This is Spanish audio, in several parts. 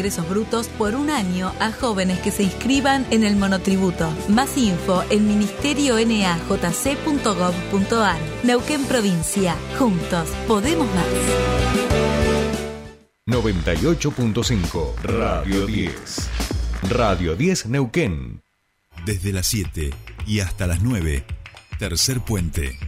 ingresos brutos por un año a jóvenes que se inscriban en el monotributo. Más info en ministerionnajc.gov.ar. Neuquén Provincia. Juntos podemos más. 98.5 Radio 10. Radio 10 Neuquén. Desde las 7 y hasta las 9. Tercer puente.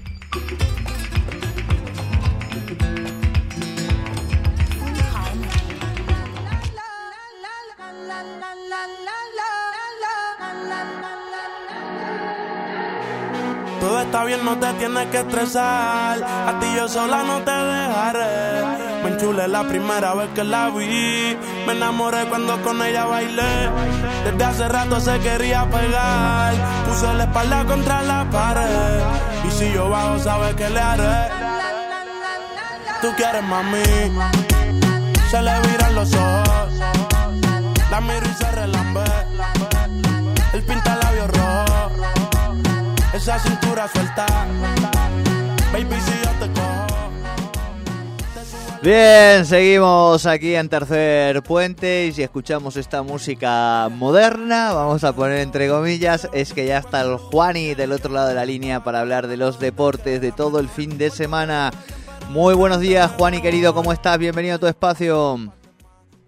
Todo está bien, no te tienes que estresar. A ti yo sola no te dejaré. Me enchulé la primera vez que la vi. Me enamoré cuando con ella bailé. Desde hace rato se quería pegar. Puse la espalda contra la pared. Y si yo bajo, sabes que le haré. Tú quieres mami. Se le viran los ojos. La miro y se relambe. El pinta labios rojo esa cintura Bien, seguimos aquí en Tercer Puente y si escuchamos esta música moderna, vamos a poner entre comillas, es que ya está el Juani del otro lado de la línea para hablar de los deportes de todo el fin de semana. Muy buenos días, Juani querido, ¿cómo estás? Bienvenido a tu espacio.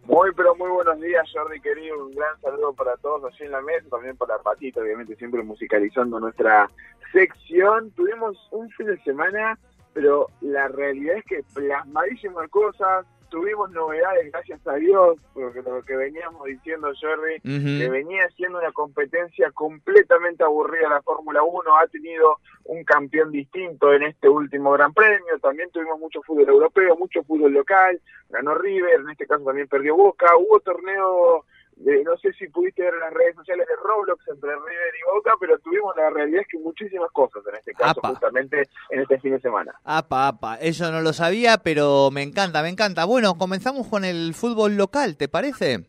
Muy, pero muy buenos días, Jordi querido. Un gran saludo para todos allí en la mesa, también para Patito, obviamente, siempre musicalizando nuestra sección. Tuvimos un fin de semana, pero la realidad es que plasmadísimas cosas. Tuvimos novedades, gracias a Dios, porque lo que veníamos diciendo, Jordi, que venía siendo una competencia completamente aburrida la Fórmula 1. Ha tenido un campeón distinto en este último Gran Premio. También tuvimos mucho fútbol europeo, mucho fútbol local. Ganó River, en este caso también perdió Boca. Hubo torneo, de, no sé si pudiste ver en las redes sociales de Roblox entre River y Boca, pero tuvimos la realidad es que muchísimas cosas en este caso, Apa. justamente en este fin de semana. Apa, apa, eso no lo sabía, pero me encanta, me encanta. Bueno, comenzamos con el fútbol local, ¿te parece?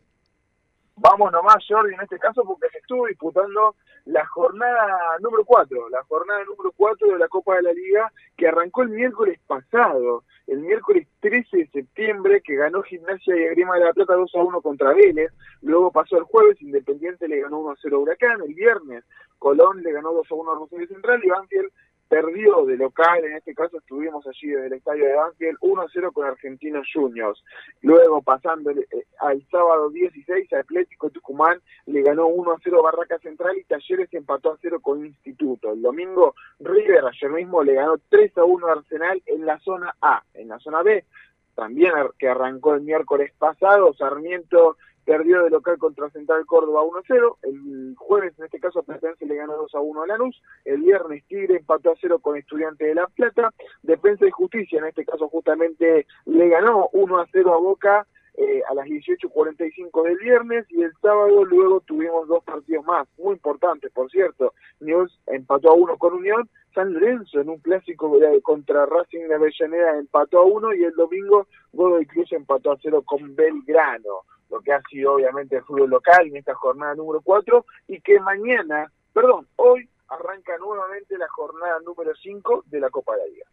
Vamos nomás, Jordi, en este caso, porque se estuvo disputando la jornada número 4, la jornada número 4 de la Copa de la Liga, que arrancó el miércoles pasado, el miércoles 13 de septiembre, que ganó Gimnasia y Agrima de la Plata 2 a 1 contra Vélez, luego pasó el jueves, Independiente le ganó 1 a 0 a Huracán, el viernes Colón le ganó 2 a 1 a Rosario Central y Banfield perdió de local, en este caso estuvimos allí desde el estadio de Banfield, 1 a 0 con Argentinos Juniors. Luego, pasando eh, al sábado 16, Atlético Tucumán le ganó 1 a 0 Barraca Central y Talleres empató a 0 con Instituto. El domingo, River ayer mismo le ganó 3 a 1 a Arsenal en la zona A. En la zona B, también que arrancó el miércoles pasado, Sarmiento perdió de local contra Central Córdoba 1 a 0. El jueves, en este caso, Platense le ganó 2 a 1 a Lanús. El viernes, Tigre empató a 0 con Estudiante de La Plata. Defensa y Justicia, en este caso, justamente le ganó 1 a 0 a Boca. eh, a las 18.45 del viernes y el sábado luego tuvimos dos partidos más, muy importantes por cierto. News empató a uno con Unión, San Lorenzo en un clásico contra Racing de Avellaneda empató a uno y el domingo Godoy Cruz empató a cero con Belgrano, lo que ha sido obviamente el fútbol local en esta jornada número 4 y que mañana, perdón, hoy arranca nuevamente la jornada número 5 de la Copa de la Liga.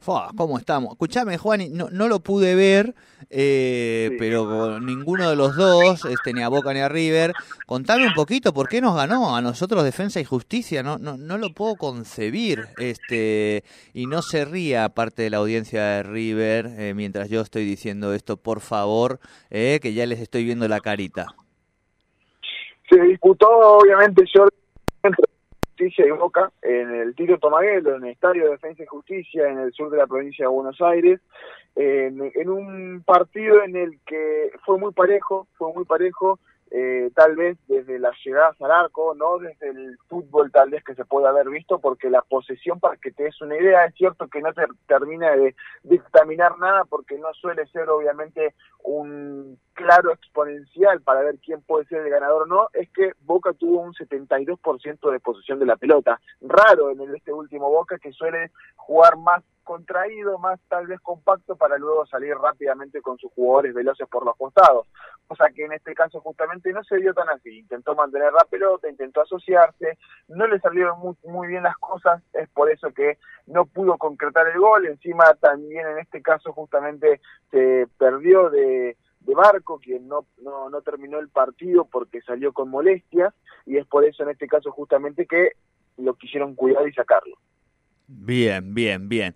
Fua, ¿Cómo estamos? Escuchame, Juan, no, no lo pude ver, eh, Sí. pero con ninguno de los dos, este, ni a Boca ni a River. Contame un poquito, ¿por qué nos ganó a nosotros Defensa y Justicia? No, no, no lo puedo concebir. este Y no se ría parte de la audiencia de River eh, mientras yo estoy diciendo esto, por favor, eh, que ya les estoy viendo la carita. Se disputó obviamente Jordi Justicia y Boca en el Tiro Tomaguelo, en el Estadio de Defensa y Justicia en el sur de la provincia de Buenos Aires, en, un partido en el que fue muy parejo, fue muy parejo, eh, tal vez desde las llegadas al arco, no desde el fútbol tal vez que se puede haber visto, porque la posesión, para que te des una idea, es cierto que no te termina de dictaminar nada, porque no suele ser obviamente un claro exponencial para ver quién puede ser el ganador o no, es que Boca tuvo un 72% de posesión de la pelota. Raro en este último Boca que suele jugar más contraído, más tal vez compacto para luego salir rápidamente con sus jugadores veloces por los costados. O sea que en este caso justamente no se dio tan así. Intentó mantener la pelota, intentó asociarse, no le salieron muy, muy bien las cosas, es por eso que no pudo concretar el gol. Encima también en este caso justamente se perdió de de Barco, quien no, no, no terminó el partido porque salió con molestias, y es por eso en este caso justamente que lo quisieron cuidar y sacarlo. Bien, bien, bien.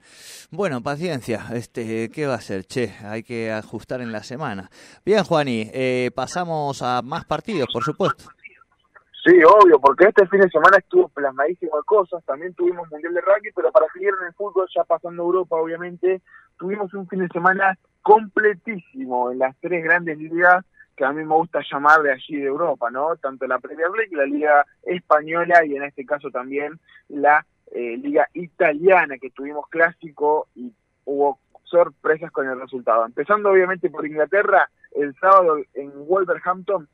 Bueno, paciencia. Este, ¿qué va a ser? Che, hay que ajustar en la semana. Bien, Juani, eh, pasamos a más partidos, por supuesto. Sí, obvio, porque este fin de semana estuvo plasmadísimo de cosas. También tuvimos Mundial de Rugby, pero para seguir en el fútbol, ya pasando a Europa, obviamente, tuvimos un fin de semana completísimo en las tres grandes ligas que a mí me gusta llamar de allí de Europa, ¿no? Tanto la Premier League, la Liga Española y en este caso también la eh, liga italiana que tuvimos clásico y hubo sorpresas con el resultado. Empezando obviamente por Inglaterra, el sábado en Wolverhampton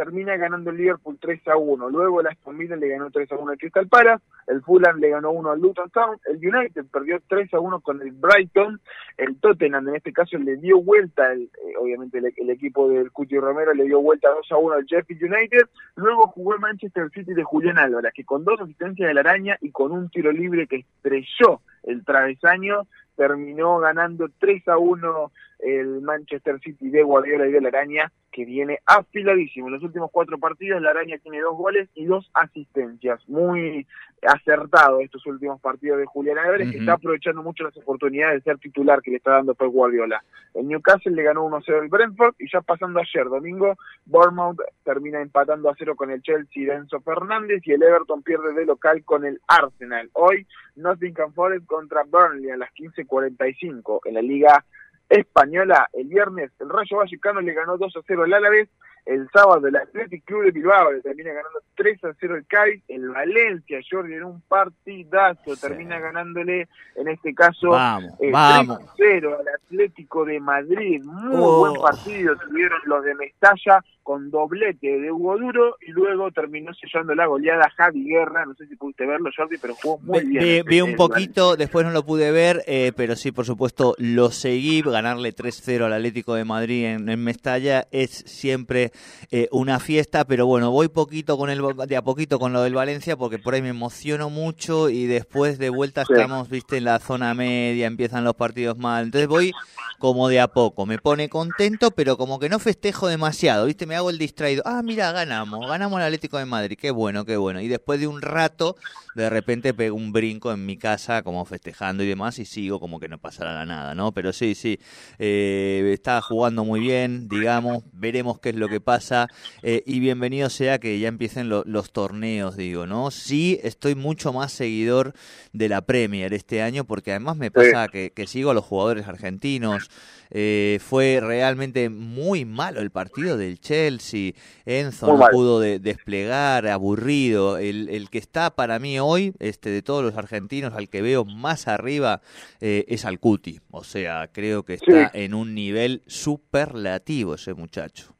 termina ganando el Liverpool 3 a 1. Luego el Aston Villa le ganó 3 a 1 al Crystal Palace, el Fulham le ganó 1 al Luton Town, el United perdió 3 a 1 con el Brighton, el Tottenham en este caso le dio vuelta, el, eh, obviamente el, equipo del Cuti Romero le dio vuelta 2 a 1 al Sheffield United, luego jugó el Manchester City de Julián Álvarez, que con dos asistencias de la araña y con un tiro libre que estrelló el travesaño, terminó ganando 3 a 1 el Manchester City de Guardiola y de la Araña, que viene afiladísimo. En los últimos cuatro partidos, la Araña tiene dos goles y dos asistencias. Muy acertado estos últimos partidos de Julián Álvarez, que está aprovechando mucho las oportunidades de ser titular que le está dando Pep Guardiola. El Newcastle le ganó 1-0 al Brentford y ya pasando ayer, domingo, Bournemouth termina empatando a 0 con el Chelsea de Enzo Fernández y el Everton pierde de local con el Arsenal. Hoy, Nottingham Forest contra Burnley a las 15.45 en la Liga Española. El viernes el Rayo Vallecano le ganó 2 a 0 al Alavés. El sábado el Athletic Club de Bilbao le termina ganando 3 a 0 el Cádiz. El Valencia, Jordi, en un partidazo, termina ganándole, en este caso, vamos, 3 vamos. a 0 al Atlético de Madrid. Muy Oh. buen partido tuvieron los de Mestalla con doblete de Hugo Duro y luego terminó sellando la goleada Javi Guerra. No sé si pudiste verlo, Jordi, pero jugó muy bien. vi, un poquito, después no lo pude ver, eh, pero sí, por supuesto, lo seguí. Ganarle 3-0 al Atlético de Madrid en, en Mestalla es siempre eh, una fiesta, pero bueno, voy poquito con el, de a poquito con lo del Valencia porque por ahí me emociono mucho y después de vuelta Sí. estamos, viste, en la zona media, empiezan los partidos mal. Entonces voy como de a poco, me pone contento, pero como que no festejo demasiado, viste, me hago el distraído. Ah, mira, ganamos, ganamos al Atlético de Madrid, qué bueno, qué bueno. Y después de un rato, de repente pego un brinco en mi casa, como festejando y demás, y sigo como que no pasará nada, ¿no? Pero sí, sí, eh, está jugando muy bien, digamos, veremos qué es lo que pasa, eh, y bienvenido sea que ya empiecen lo- los torneos, digo, ¿no? Sí, estoy mucho más seguidor de la Premier este año, porque además me pasa que, que sigo a los jugadores argentinos, eh, fue realmente muy malo el partido del Chelsea. Enzo Muy no mal. pudo de- desplegar, aburrido. El, el que está para mí hoy, este de todos los argentinos, al que veo más arriba, eh, es al Cuti. O sea, creo que está Sí. en un nivel superlativo ese muchacho.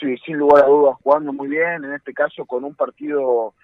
Sí, sin lugar a dudas, jugando muy bien, en este caso con un partido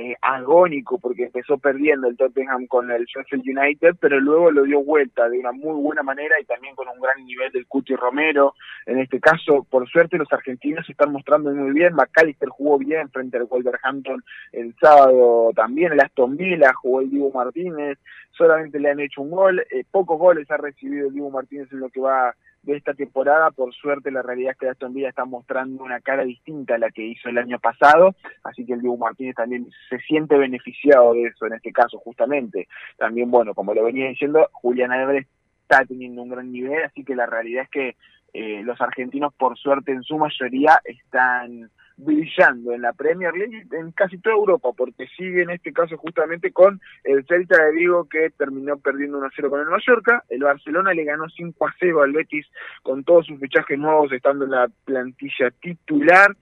eh, agónico, porque empezó perdiendo el Tottenham con el Sheffield United, pero luego lo dio vuelta de una muy buena manera y también con un gran nivel del Cuti Romero. En este caso, por suerte, los argentinos se están mostrando muy bien. McAllister jugó bien frente al Wolverhampton el sábado también. El Aston Villa jugó el Diego Martínez, solamente le han hecho un gol. Eh, pocos goles ha recibido el Diego Martínez en lo que va de esta temporada. Por suerte, la realidad es que Aston Villa está mostrando una cara distinta a la que hizo el año pasado, así que el Diego Martínez también se siente beneficiado de eso en este caso, justamente. También, bueno, como lo venía diciendo, Julián Álvarez está teniendo un gran nivel, así que la realidad es que eh, los argentinos, por suerte, en su mayoría están brillando en la Premier League en casi toda Europa, porque sigue en este caso justamente con el Celta de Vigo que terminó perdiendo 1-0 con el Mallorca, el Barcelona le ganó 5-0 al Betis con todos sus fichajes nuevos estando en la plantilla titular,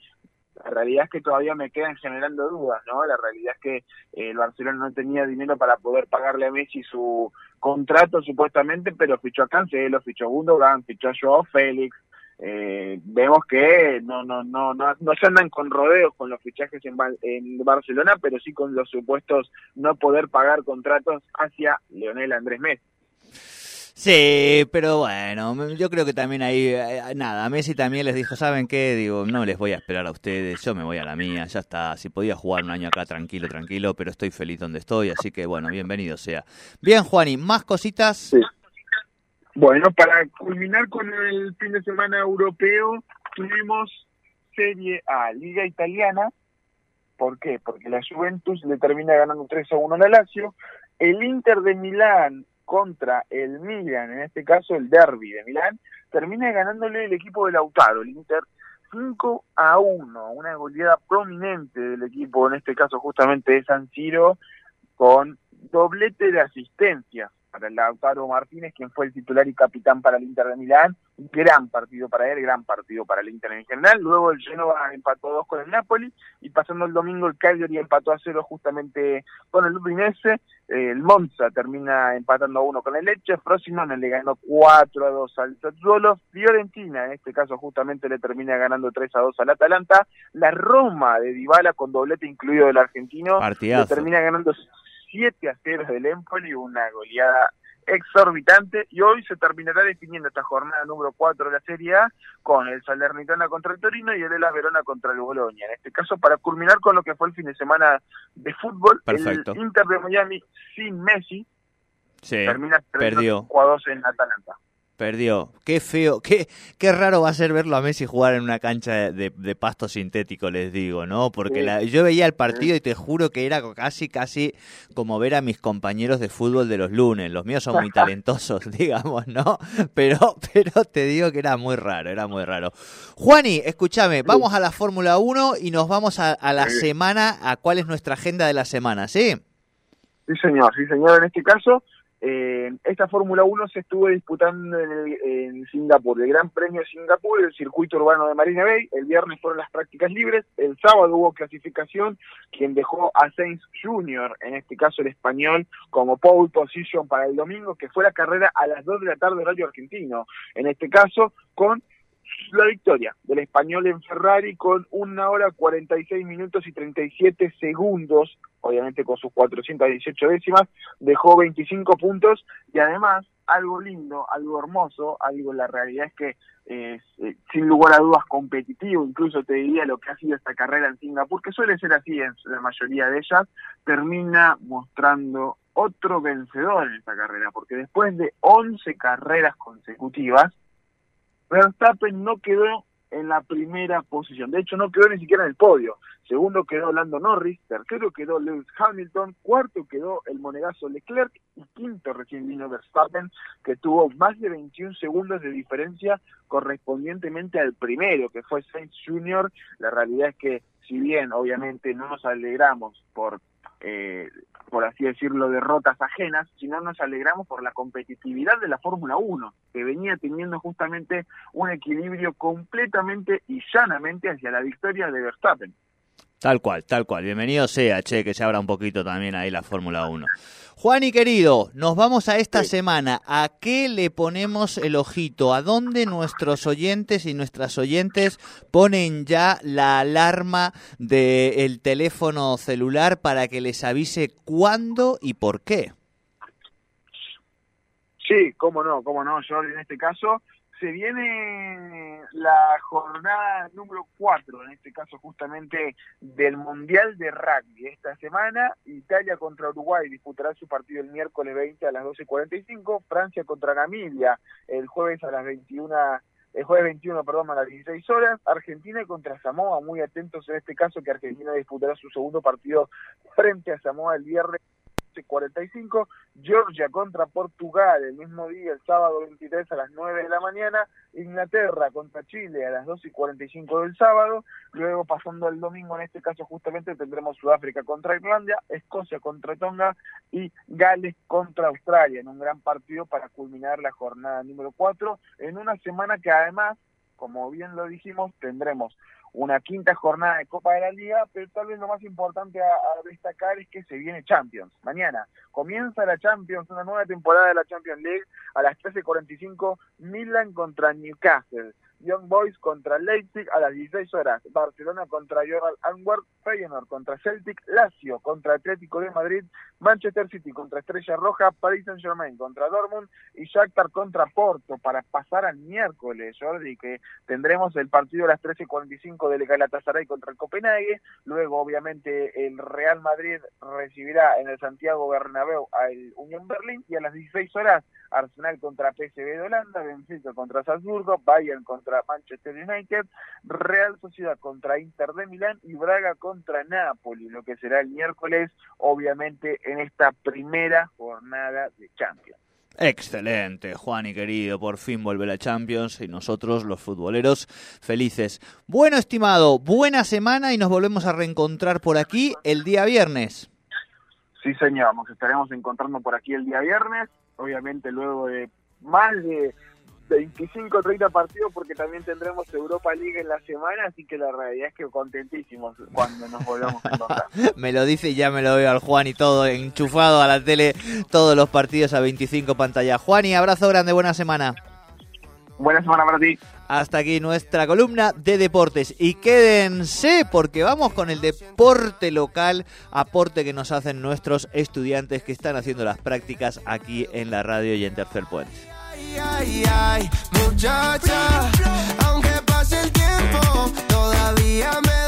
la realidad es que todavía me quedan generando dudas, ¿no? La realidad es que eh, el Barcelona no tenía dinero para poder pagarle a Messi su contrato supuestamente, pero fichó a Cancelo, fichó a Gundogan, fichó a Joao Félix, eh, vemos que no no no no no se andan con rodeos con los fichajes en, Bar- en Barcelona, pero sí con los supuestos no poder pagar contratos hacia Leonel Andrés Messi. Sí, pero bueno, yo creo que también ahí, eh, nada, Messi también les dijo, ¿saben qué? Digo, no les voy a esperar a ustedes, yo me voy a la mía, ya está, si podía jugar un año acá tranquilo, tranquilo, pero estoy feliz donde estoy, así que bueno, bienvenido sea. Bien, Juani, ¿más cositas? Sí. Bueno, para culminar con el fin de semana europeo, tuvimos Serie A, Liga Italiana. ¿Por qué? Porque la Juventus le termina ganando 3 a 1 a la Lazio. El Inter de Milán contra el Milan, en este caso el derby de Milán, termina ganándole el equipo de Lautaro, el Inter 5 a 1, una goleada prominente del equipo, en este caso justamente de San Siro, con doblete de asistencia para el Lautaro Martínez, quien fue el titular y capitán para el Inter de Milán. Gran partido para él, gran partido para el Inter en general. Luego el Genoa empató 2 con el Napoli y pasando el domingo el Cagliari empató a 0 justamente con el Udinese. el Monza termina empatando a 1 con el Lecce. Frosinone le ganó 4 a 2 al Sassuolo. Fiorentina en este caso justamente le termina ganando 3 a 2 al Atalanta. La Roma de Dybala con doblete incluido del argentino le termina ganando 7 a 0 del Empoli, una goleada exorbitante y hoy se terminará definiendo esta jornada número 4 de la Serie A con el Salernitana contra el Torino y el Elas Verona contra el Bologna. En este caso, para culminar con lo que fue el fin de semana de fútbol, el Inter de Miami sin Messi termina perdió 2 en Atalanta. Perdió. Qué feo, qué, qué raro va a ser verlo a Messi jugar en una cancha de, pasto sintético, les digo, ¿no? Porque la, yo veía el partido y te juro que era casi, casi como ver a mis compañeros de fútbol de los lunes. Los míos son muy talentosos, digamos, ¿no? Pero, pero te digo que era muy raro, era muy raro. Juani, escúchame, vamos a la Fórmula 1 y nos vamos a, a la semana, a cuál es nuestra agenda de la semana, ¿sí? Sí, señor, sí, señor. En este caso, eh, esta Fórmula 1 se estuvo disputando en, Singapur, el Gran Premio de Singapur, el circuito urbano de Marina Bay. El viernes fueron las prácticas libres, el sábado hubo clasificación, quien dejó a Sainz Jr., en este caso el español, como pole position para el domingo, que fue la carrera a las 2 de la tarde horario argentino. En este caso, con la victoria del español en Ferrari con una hora 46 minutos y 37 segundos, obviamente con sus 418 décimas, dejó 25 puntos y además algo lindo, algo hermoso, algo la realidad es que eh, sin lugar a dudas competitivo, incluso te diría lo que ha sido esta carrera en Singapur, que suele ser así en la mayoría de ellas, termina mostrando otro vencedor en esta carrera, porque después de 11 carreras consecutivas, Verstappen no quedó en la primera posición. De hecho, no quedó ni siquiera en el podio. Segundo quedó Lando Norris, tercero quedó Lewis Hamilton, cuarto quedó el monegazo Leclerc y quinto recién vino Verstappen, que tuvo más de 21 segundos de diferencia correspondientemente al primero, que fue Sainz Jr. La realidad es que, si bien obviamente no nos alegramos por eh, por así decirlo, derrotas ajenas, sino nos alegramos por la competitividad de la Fórmula 1, que venía teniendo justamente un equilibrio completamente y llanamente hacia la victoria de Verstappen. Tal cual, tal cual. Bienvenido sea, che, que se abra un poquito también ahí la Fórmula 1. Juan y querido, nos vamos a esta semana. ¿A qué le ponemos el ojito? ¿A dónde nuestros oyentes y nuestras oyentes ponen ya la alarma del teléfono celular para que les avise cuándo y por qué? Sí, cómo no, cómo no, yo en este caso se viene la jornada número 4, en este caso justamente del Mundial de Rugby. Esta semana Italia contra Uruguay disputará su partido el miércoles 20 a las 12.45, Francia contra Namibia el jueves a las 21 el jueves 21, perdón, a las 16 horas, Argentina contra Samoa, muy atentos en este caso que Argentina disputará su segundo partido frente a Samoa el viernes 45, Georgia contra Portugal el mismo día, el sábado 23 a las 9 de la mañana, Inglaterra contra Chile a las 2 y 45 del sábado, luego pasando al domingo, en este caso justamente tendremos Sudáfrica contra Irlanda, Escocia contra Tonga y Gales contra Australia, en un gran partido para culminar la jornada número 4, en una semana que además, como bien lo dijimos, tendremos una quinta jornada de Copa de la Liga, pero tal vez lo más importante a, destacar es que se viene Champions. Mañana comienza la Champions, una nueva temporada de la Champions League a las 13.45, Milan contra Newcastle. Young Boys contra Leipzig a las 16 horas, Barcelona contra Joral Antwerp, Feyenoord contra Celtic, Lazio contra Atlético de Madrid, Manchester City contra Estrella Roja, Paris Saint Germain contra Dortmund y Shakhtar contra Porto. Para pasar al miércoles, Jordi, que tendremos el partido a las 13.45 del Galatasaray contra el Copenhague, luego obviamente el Real Madrid recibirá en el Santiago Bernabéu al Unión Berlín y a las 16 horas Arsenal contra PSV de Holanda, Benfica contra Salzburgo, Bayern contra Manchester United, Real Sociedad contra Inter de Milán y Braga contra Napoli, lo que será el miércoles, obviamente en esta primera jornada de Champions. Excelente, Juan y querido, por fin vuelve la Champions y nosotros, los futboleros, felices. Bueno, estimado, buena semana y nos volvemos a reencontrar por aquí el día viernes. Sí, señor, nos estaremos encontrando por aquí el día viernes, obviamente luego de más de 25 30 partidos porque también tendremos Europa League en la semana, así que la realidad es que contentísimos cuando nos volvamos a encontrar. me lo dice y ya me lo veo al Juan y todo enchufado a la tele, todos los partidos a 25 pantallas. Juan y abrazo grande, buena semana. Buena semana para ti. Hasta aquí nuestra columna de deportes. Y quédense porque vamos con el deporte local, aporte que nos hacen nuestros estudiantes que están haciendo las prácticas aquí en la radio y en Tercer Puente. Ay, ay, muchacha, aunque pase el tiempo, todavía me